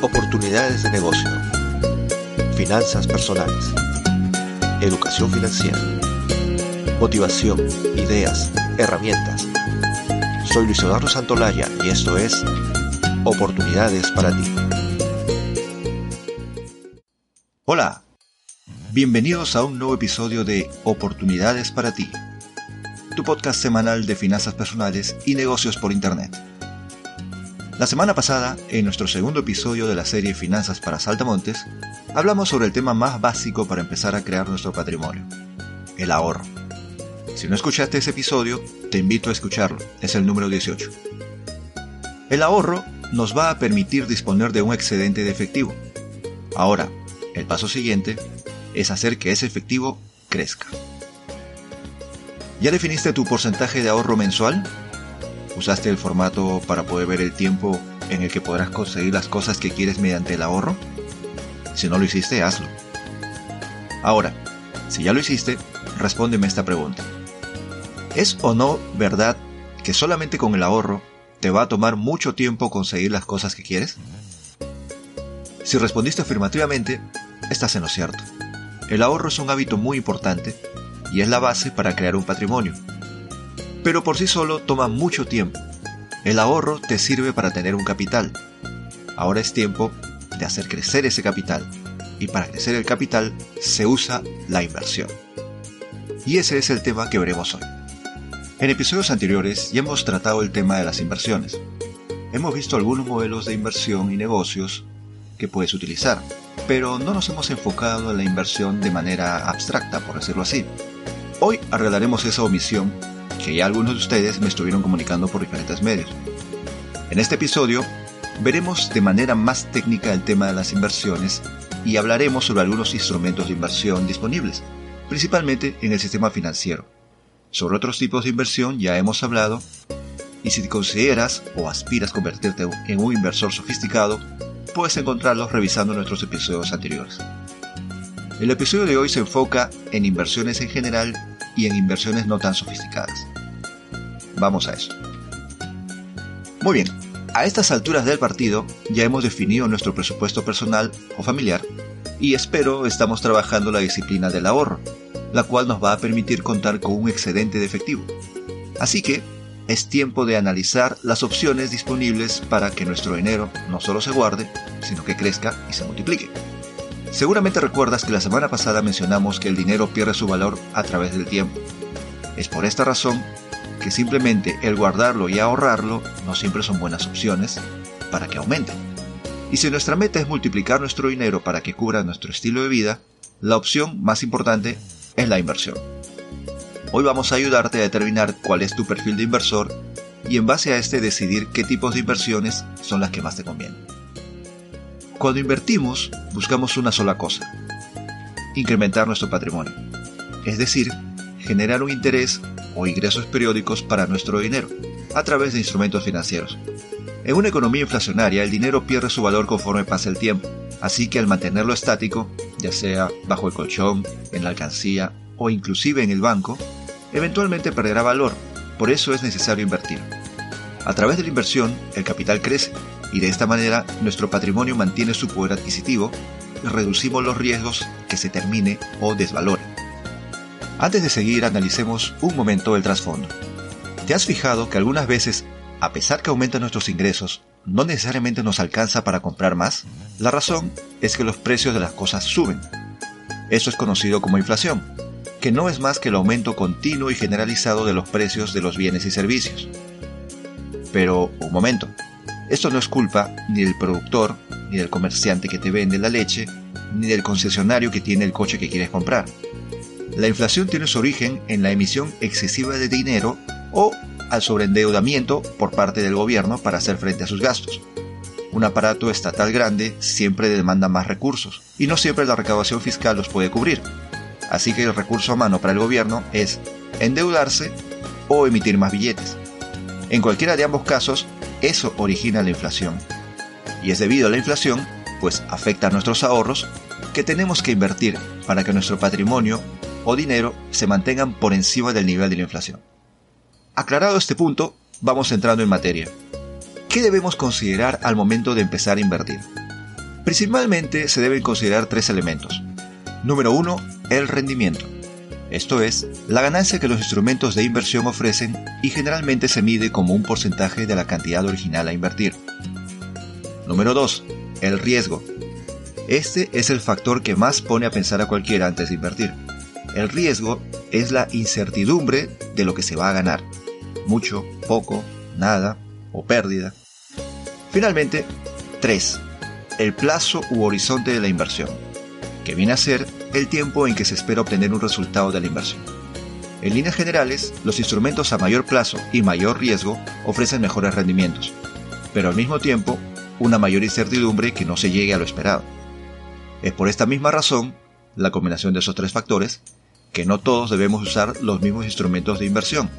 Oportunidades de negocio. Finanzas personales. Educación financiera. Motivación, ideas, herramientas. Soy Luis Eduardo Santolaya y esto es Oportunidades para ti. Hola, bienvenidos a un nuevo episodio de Oportunidades para ti, tu podcast semanal de finanzas personales y negocios por Internet. La semana pasada, en nuestro segundo episodio de la serie Finanzas para Saltamontes, hablamos sobre el tema más básico para empezar a crear nuestro patrimonio, el ahorro. Si no escuchaste ese episodio, te invito a escucharlo, es el número 18. El ahorro nos va a permitir disponer de un excedente de efectivo. Ahora, el paso siguiente es hacer que ese efectivo crezca. ¿Ya definiste tu porcentaje de ahorro mensual? ¿Usaste el formato para poder ver el tiempo en el que podrás conseguir las cosas que quieres mediante el ahorro? Si no lo hiciste, hazlo. Ahora, si ya lo hiciste, respóndeme esta pregunta. ¿Es o no verdad que solamente con el ahorro te va a tomar mucho tiempo conseguir las cosas que quieres? Si respondiste afirmativamente, estás en lo cierto. El ahorro es un hábito muy importante y es la base para crear un patrimonio pero por sí solo toma mucho tiempo. El ahorro te sirve para tener un capital. Ahora es tiempo de hacer crecer ese capital. Y para crecer el capital se usa la inversión. Y ese es el tema que veremos hoy. En episodios anteriores ya hemos tratado el tema de las inversiones. Hemos visto algunos modelos de inversión y negocios que puedes utilizar, pero no nos hemos enfocado en la inversión de manera abstracta, por decirlo así. Hoy arreglaremos esa omisión que ya algunos de ustedes me estuvieron comunicando por diferentes medios. En este episodio veremos de manera más técnica el tema de las inversiones y hablaremos sobre algunos instrumentos de inversión disponibles, principalmente en el sistema financiero. Sobre otros tipos de inversión ya hemos hablado y si te consideras o aspiras a convertirte en un inversor sofisticado, puedes encontrarlos revisando nuestros episodios anteriores. El episodio de hoy se enfoca en inversiones en general y en inversiones no tan sofisticadas. Vamos a eso. Muy bien, a estas alturas del partido ya hemos definido nuestro presupuesto personal o familiar y espero estamos trabajando la disciplina del ahorro, la cual nos va a permitir contar con un excedente de efectivo. Así que es tiempo de analizar las opciones disponibles para que nuestro dinero no solo se guarde, sino que crezca y se multiplique. Seguramente recuerdas que la semana pasada mencionamos que el dinero pierde su valor a través del tiempo. Es por esta razón que simplemente el guardarlo y ahorrarlo no siempre son buenas opciones para que aumente. Y si nuestra meta es multiplicar nuestro dinero para que cubra nuestro estilo de vida, la opción más importante es la inversión. Hoy vamos a ayudarte a determinar cuál es tu perfil de inversor y en base a este decidir qué tipos de inversiones son las que más te convienen. Cuando invertimos, buscamos una sola cosa, incrementar nuestro patrimonio, es decir, generar un interés o ingresos periódicos para nuestro dinero, a través de instrumentos financieros. En una economía inflacionaria, el dinero pierde su valor conforme pasa el tiempo, así que al mantenerlo estático, ya sea bajo el colchón, en la alcancía o inclusive en el banco, eventualmente perderá valor, por eso es necesario invertir. A través de la inversión, el capital crece y de esta manera nuestro patrimonio mantiene su poder adquisitivo y reducimos los riesgos que se termine o desvalore. Antes de seguir, analicemos un momento el trasfondo. ¿Te has fijado que algunas veces, a pesar que aumentan nuestros ingresos, no necesariamente nos alcanza para comprar más? La razón es que los precios de las cosas suben. Eso es conocido como inflación, que no es más que el aumento continuo y generalizado de los precios de los bienes y servicios. Pero, un momento, esto no es culpa ni del productor, ni del comerciante que te vende la leche, ni del concesionario que tiene el coche que quieres comprar. La inflación tiene su origen en la emisión excesiva de dinero o al sobreendeudamiento por parte del gobierno para hacer frente a sus gastos. Un aparato estatal grande siempre demanda más recursos y no siempre la recaudación fiscal los puede cubrir. Así que el recurso a mano para el gobierno es endeudarse o emitir más billetes. En cualquiera de ambos casos, eso origina la inflación. Y es debido a la inflación, pues afecta a nuestros ahorros, que tenemos que invertir para que nuestro patrimonio o dinero se mantengan por encima del nivel de la inflación. Aclarado este punto, vamos entrando en materia. ¿Qué debemos considerar al momento de empezar a invertir? Principalmente se deben considerar tres elementos. Número 1. El rendimiento. Esto es, la ganancia que los instrumentos de inversión ofrecen y generalmente se mide como un porcentaje de la cantidad original a invertir. Número 2. El riesgo. Este es el factor que más pone a pensar a cualquiera antes de invertir. El riesgo es la incertidumbre de lo que se va a ganar. Mucho, poco, nada o pérdida. Finalmente, 3. El plazo u horizonte de la inversión, que viene a ser el tiempo en que se espera obtener un resultado de la inversión. En líneas generales, los instrumentos a mayor plazo y mayor riesgo ofrecen mejores rendimientos, pero al mismo tiempo una mayor incertidumbre que no se llegue a lo esperado. Es por esta misma razón, la combinación de esos tres factores, que no todos debemos usar los mismos instrumentos de inversión.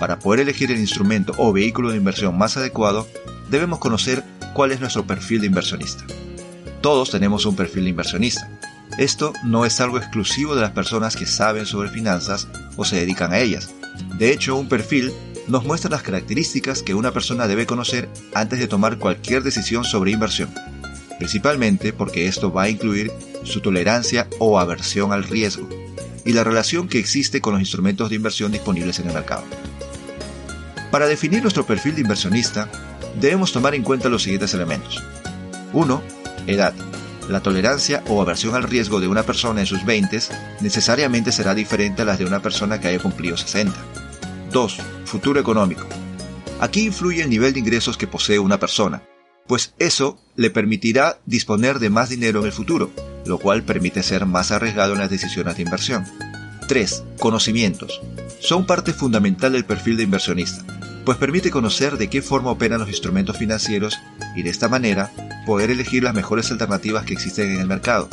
Para poder elegir el instrumento o vehículo de inversión más adecuado, debemos conocer cuál es nuestro perfil de inversionista. Todos tenemos un perfil de inversionista. Esto no es algo exclusivo de las personas que saben sobre finanzas o se dedican a ellas. De hecho, un perfil nos muestra las características que una persona debe conocer antes de tomar cualquier decisión sobre inversión, principalmente porque esto va a incluir su tolerancia o aversión al riesgo y la relación que existe con los instrumentos de inversión disponibles en el mercado. Para definir nuestro perfil de inversionista, debemos tomar en cuenta los siguientes elementos. 1. Edad. La tolerancia o aversión al riesgo de una persona en sus 20 necesariamente será diferente a las de una persona que haya cumplido 60. 2. Futuro económico. Aquí influye el nivel de ingresos que posee una persona, pues eso le permitirá disponer de más dinero en el futuro, lo cual permite ser más arriesgado en las decisiones de inversión. 3. Conocimientos. Son parte fundamental del perfil de inversionista, pues permite conocer de qué forma operan los instrumentos financieros y de esta manera poder elegir las mejores alternativas que existen en el mercado.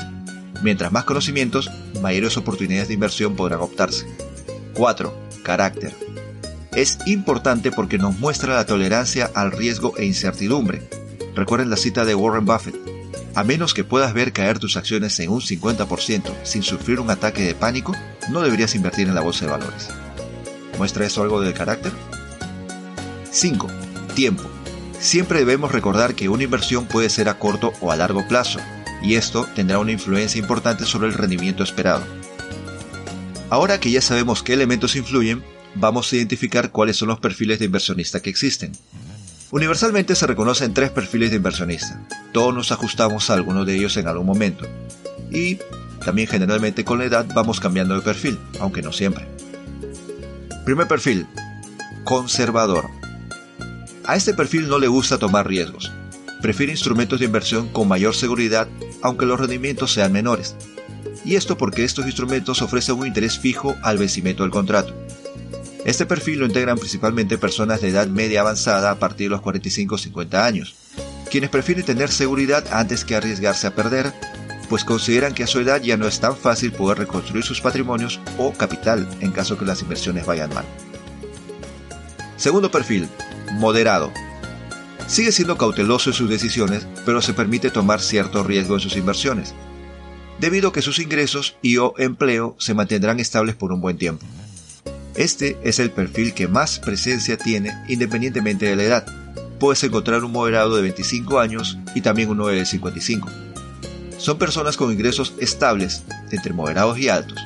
Mientras más conocimientos, mayores oportunidades de inversión podrán optarse. 4. Carácter. Es importante porque nos muestra la tolerancia al riesgo e incertidumbre. Recuerden la cita de Warren Buffett. A menos que puedas ver caer tus acciones en un 50% sin sufrir un ataque de pánico, no deberías invertir en la bolsa de valores. ¿Muestra eso algo del carácter? 5. Tiempo. Siempre debemos recordar que una inversión puede ser a corto o a largo plazo, y esto tendrá una influencia importante sobre el rendimiento esperado. Ahora que ya sabemos qué elementos influyen, vamos a identificar cuáles son los perfiles de inversionista que existen. Universalmente se reconocen tres perfiles de inversionista. Todos nos ajustamos a alguno de ellos en algún momento. Y también generalmente con la edad vamos cambiando de perfil, aunque no siempre. Primer perfil, conservador. A este perfil no le gusta tomar riesgos. Prefiere instrumentos de inversión con mayor seguridad, aunque los rendimientos sean menores. Y esto porque estos instrumentos ofrecen un interés fijo al vencimiento del contrato. Este perfil lo integran principalmente personas de edad media avanzada a partir de los 45 50 años, quienes prefieren tener seguridad antes que arriesgarse a perder, pues consideran que a su edad ya no es tan fácil poder reconstruir sus patrimonios o capital en caso que las inversiones vayan mal. Segundo perfil, moderado. Sigue siendo cauteloso en sus decisiones, pero se permite tomar cierto riesgo en sus inversiones, debido a que sus ingresos y o empleo se mantendrán estables por un buen tiempo. Este es el perfil que más presencia tiene independientemente de la edad. Puedes encontrar un moderado de 25 años y también uno de 55. Son personas con ingresos estables, entre moderados y altos.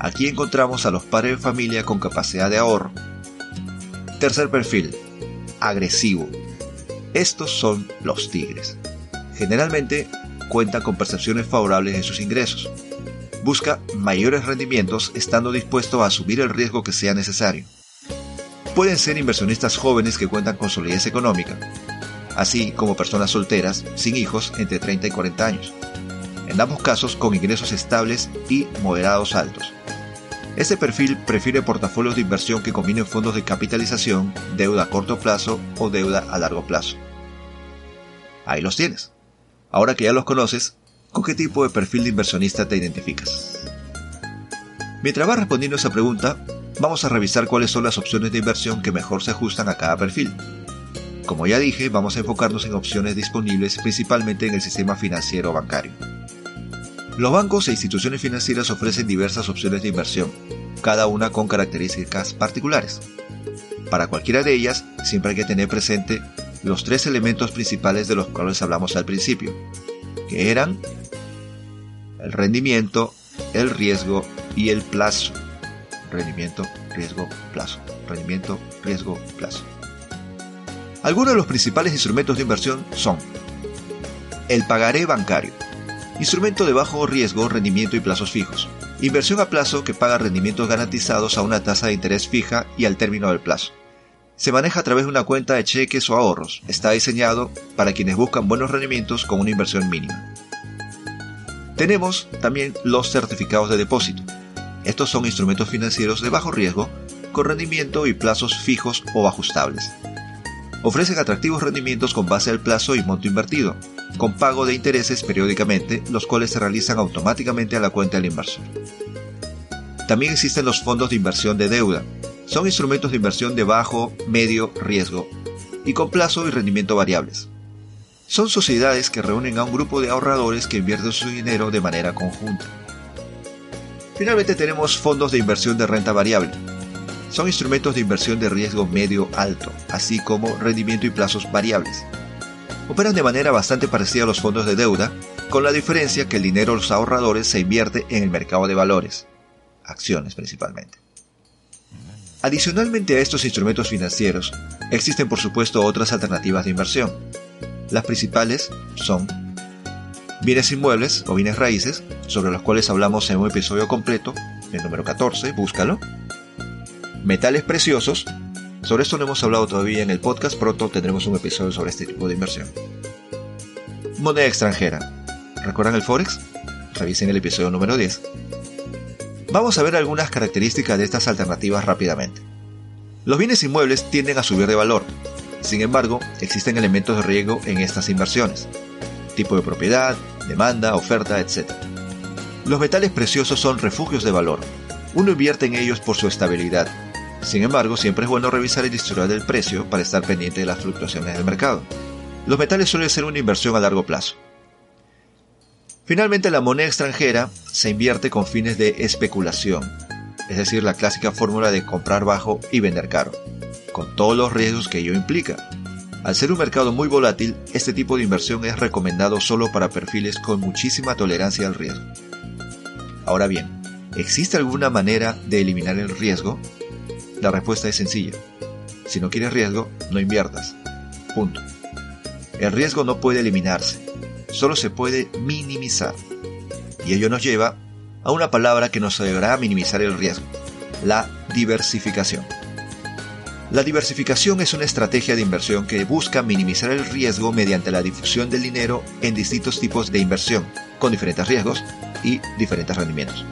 Aquí encontramos a los padres de familia con capacidad de ahorro. Tercer perfil, agresivo. Estos son los tigres. Generalmente cuentan con percepciones favorables de sus ingresos, busca mayores rendimientos estando dispuesto a asumir el riesgo que sea necesario. Pueden ser inversionistas jóvenes que cuentan con solidez económica, así como personas solteras, sin hijos, entre 30 y 40 años. En ambos casos con ingresos estables y moderados altos. Este perfil prefiere portafolios de inversión que combinen fondos de capitalización, deuda a corto plazo o deuda a largo plazo. Ahí los tienes. Ahora que ya los conoces, ¿con qué tipo de perfil de inversionista te identificas? Mientras vas respondiendo esa pregunta, vamos a revisar cuáles son las opciones de inversión que mejor se ajustan a cada perfil. Como ya dije, vamos a enfocarnos en opciones disponibles principalmente en el sistema financiero bancario. Los bancos e instituciones financieras ofrecen diversas opciones de inversión, cada una con características particulares. Para cualquiera de ellas, siempre hay que tener presente los tres elementos principales de los cuales hablamos al principio, que eran el rendimiento, el riesgo y el plazo. Rendimiento, riesgo, plazo. Rendimiento, riesgo, plazo. Algunos de los principales instrumentos de inversión son el pagaré bancario, instrumento de bajo riesgo, rendimiento y plazos fijos. Inversión a plazo que paga rendimientos garantizados a una tasa de interés fija y al término del plazo. Se maneja a través de una cuenta de cheques o ahorros. Está diseñado para quienes buscan buenos rendimientos con una inversión mínima. Tenemos también los certificados de depósito. Estos son instrumentos financieros de bajo riesgo, con rendimiento y plazos fijos o ajustables. Ofrecen atractivos rendimientos con base al plazo y monto invertido, con pago de intereses periódicamente, los cuales se realizan automáticamente a la cuenta del inversor. También existen los fondos de inversión de deuda. Son instrumentos de inversión de bajo, medio riesgo y con plazo y rendimiento variables. Son sociedades que reúnen a un grupo de ahorradores que invierten su dinero de manera conjunta. Finalmente tenemos fondos de inversión de renta variable. Son instrumentos de inversión de riesgo medio alto, así como rendimiento y plazos variables operan de manera bastante parecida a los fondos de deuda, con la diferencia que el dinero de los ahorradores se invierte en el mercado de valores, acciones principalmente. Adicionalmente a estos instrumentos financieros, existen por supuesto otras alternativas de inversión. Las principales son bienes inmuebles o bienes raíces, sobre los cuales hablamos en un episodio completo, el número 14, búscalo. Metales preciosos, sobre esto no hemos hablado todavía en el podcast, pronto tendremos un episodio sobre este tipo de inversión. Moneda extranjera. ¿Recuerdan el Forex? Revisen el episodio número 10. Vamos a ver algunas características de estas alternativas rápidamente. Los bienes inmuebles tienden a subir de valor. Sin embargo, existen elementos de riesgo en estas inversiones. Tipo de propiedad, demanda, oferta, etc. Los metales preciosos son refugios de valor. Uno invierte en ellos por su estabilidad, sin embargo, siempre es bueno revisar el historial del precio para estar pendiente de las fluctuaciones del mercado. Los metales suelen ser una inversión a largo plazo. Finalmente, la moneda extranjera se invierte con fines de especulación, es decir, la clásica fórmula de comprar bajo y vender caro, con todos los riesgos que ello implica. Al ser un mercado muy volátil, este tipo de inversión es recomendado solo para perfiles con muchísima tolerancia al riesgo. Ahora bien, ¿existe alguna manera de eliminar el riesgo? La respuesta es sencilla. Si no quieres riesgo, no inviertas. Punto. El riesgo no puede eliminarse, solo se puede minimizar. Y ello nos lleva a una palabra que nos ayudará a minimizar el riesgo, la diversificación. La diversificación es una estrategia de inversión que busca minimizar el riesgo mediante la difusión del dinero en distintos tipos de inversión, con diferentes riesgos y diferentes rendimientos.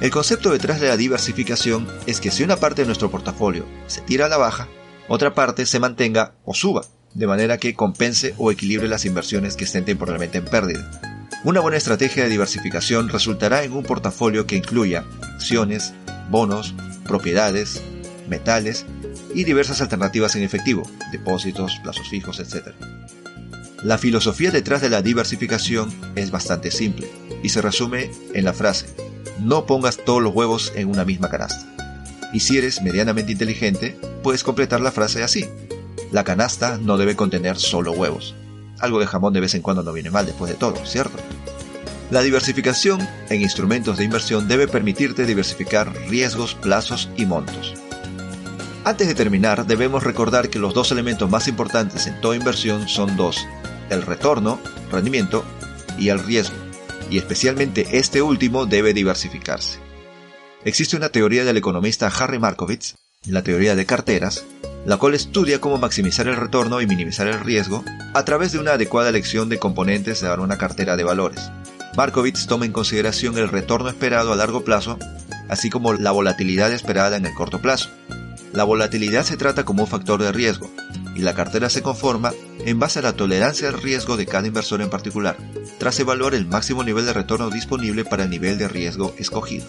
El concepto detrás de la diversificación es que si una parte de nuestro portafolio se tira a la baja, otra parte se mantenga o suba, de manera que compense o equilibre las inversiones que estén temporalmente en pérdida. Una buena estrategia de diversificación resultará en un portafolio que incluya acciones, bonos, propiedades, metales y diversas alternativas en efectivo, depósitos, plazos fijos, etc. La filosofía detrás de la diversificación es bastante simple y se resume en la frase no pongas todos los huevos en una misma canasta. Y si eres medianamente inteligente, puedes completar la frase así. La canasta no debe contener solo huevos. Algo de jamón de vez en cuando no viene mal después de todo, ¿cierto? La diversificación en instrumentos de inversión debe permitirte diversificar riesgos, plazos y montos. Antes de terminar, debemos recordar que los dos elementos más importantes en toda inversión son dos, el retorno, rendimiento, y el riesgo, y especialmente este último debe diversificarse. Existe una teoría del economista Harry Markowitz, la teoría de carteras, la cual estudia cómo maximizar el retorno y minimizar el riesgo a través de una adecuada elección de componentes de una cartera de valores. Markowitz toma en consideración el retorno esperado a largo plazo así como la volatilidad esperada en el corto plazo. La volatilidad se trata como un factor de riesgo, y la cartera se conforma en base a la tolerancia al riesgo de cada inversor en particular, tras evaluar el máximo nivel de retorno disponible para el nivel de riesgo escogido.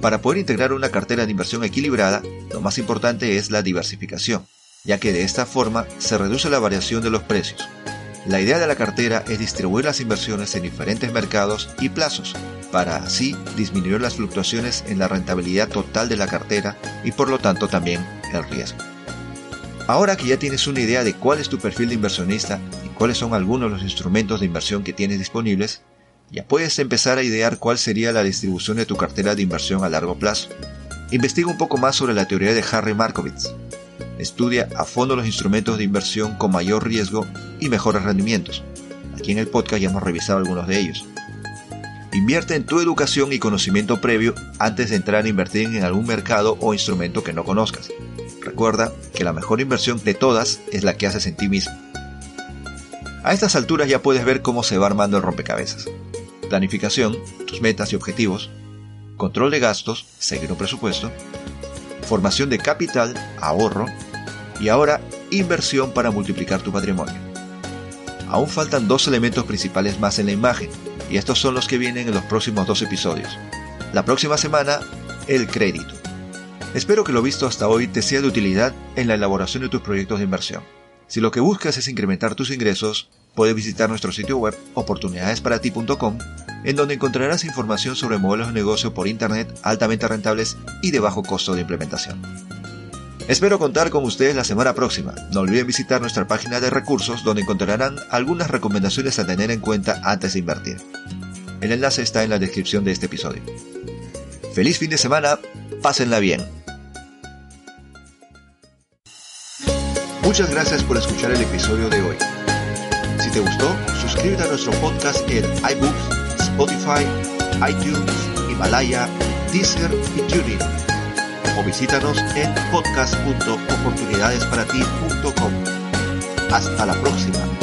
Para poder integrar una cartera de inversión equilibrada, lo más importante es la diversificación, ya que de esta forma se reduce la variación de los precios. La idea de la cartera es distribuir las inversiones en diferentes mercados y plazos, para así disminuir las fluctuaciones en la rentabilidad total de la cartera y por lo tanto también el riesgo. Ahora que ya tienes una idea de cuál es tu perfil de inversionista y cuáles son algunos de los instrumentos de inversión que tienes disponibles, ya puedes empezar a idear cuál sería la distribución de tu cartera de inversión a largo plazo. Investiga un poco más sobre la teoría de Harry Markowitz. Estudia a fondo los instrumentos de inversión con mayor riesgo y mejores rendimientos. Aquí en el podcast ya hemos revisado algunos de ellos. Invierte en tu educación y conocimiento previo antes de entrar a invertir en algún mercado o instrumento que no conozcas. Recuerda que la mejor inversión de todas es la que haces en ti mismo. A estas alturas ya puedes ver cómo se va armando el rompecabezas. Planificación, tus metas y objetivos, control de gastos, seguir un presupuesto, formación de capital, ahorro y ahora inversión para multiplicar tu patrimonio. Aún faltan dos elementos principales más en la imagen y estos son los que vienen en los próximos dos episodios. La próxima semana, el crédito. Espero que lo visto hasta hoy te sea de utilidad en la elaboración de tus proyectos de inversión. Si lo que buscas es incrementar tus ingresos, puedes visitar nuestro sitio web oportunidadesparati.com, en donde encontrarás información sobre modelos de negocio por Internet altamente rentables y de bajo costo de implementación. Espero contar con ustedes la semana próxima. No olviden visitar nuestra página de recursos donde encontrarán algunas recomendaciones a tener en cuenta antes de invertir. El enlace está en la descripción de este episodio. Feliz fin de semana, pásenla bien. Muchas gracias por escuchar el episodio de hoy. Si te gustó, suscríbete a nuestro podcast en iBooks, Spotify, iTunes, Himalaya, Deezer y TuneIn. O visítanos en podcast.oportunidadesparati.com. Hasta la próxima.